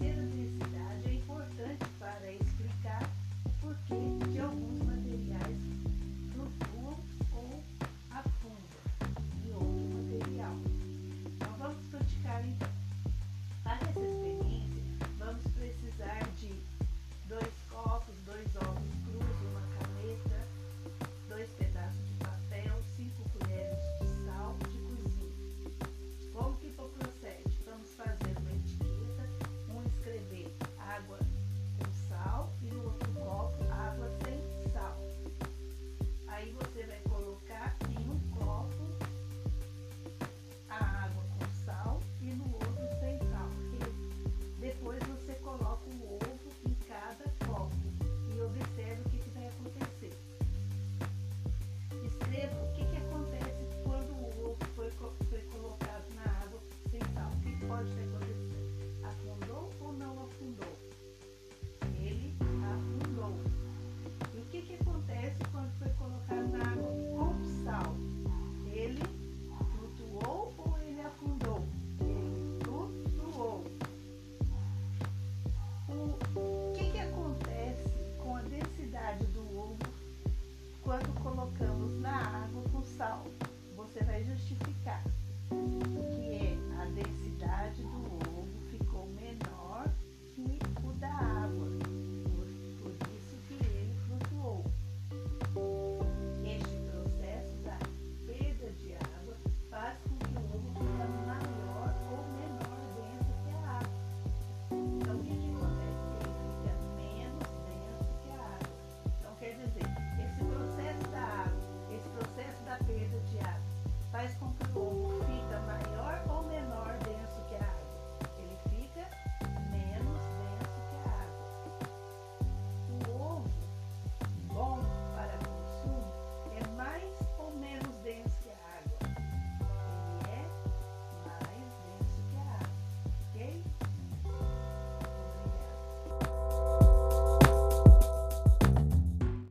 Yeah. você vai justificar, que é a decisão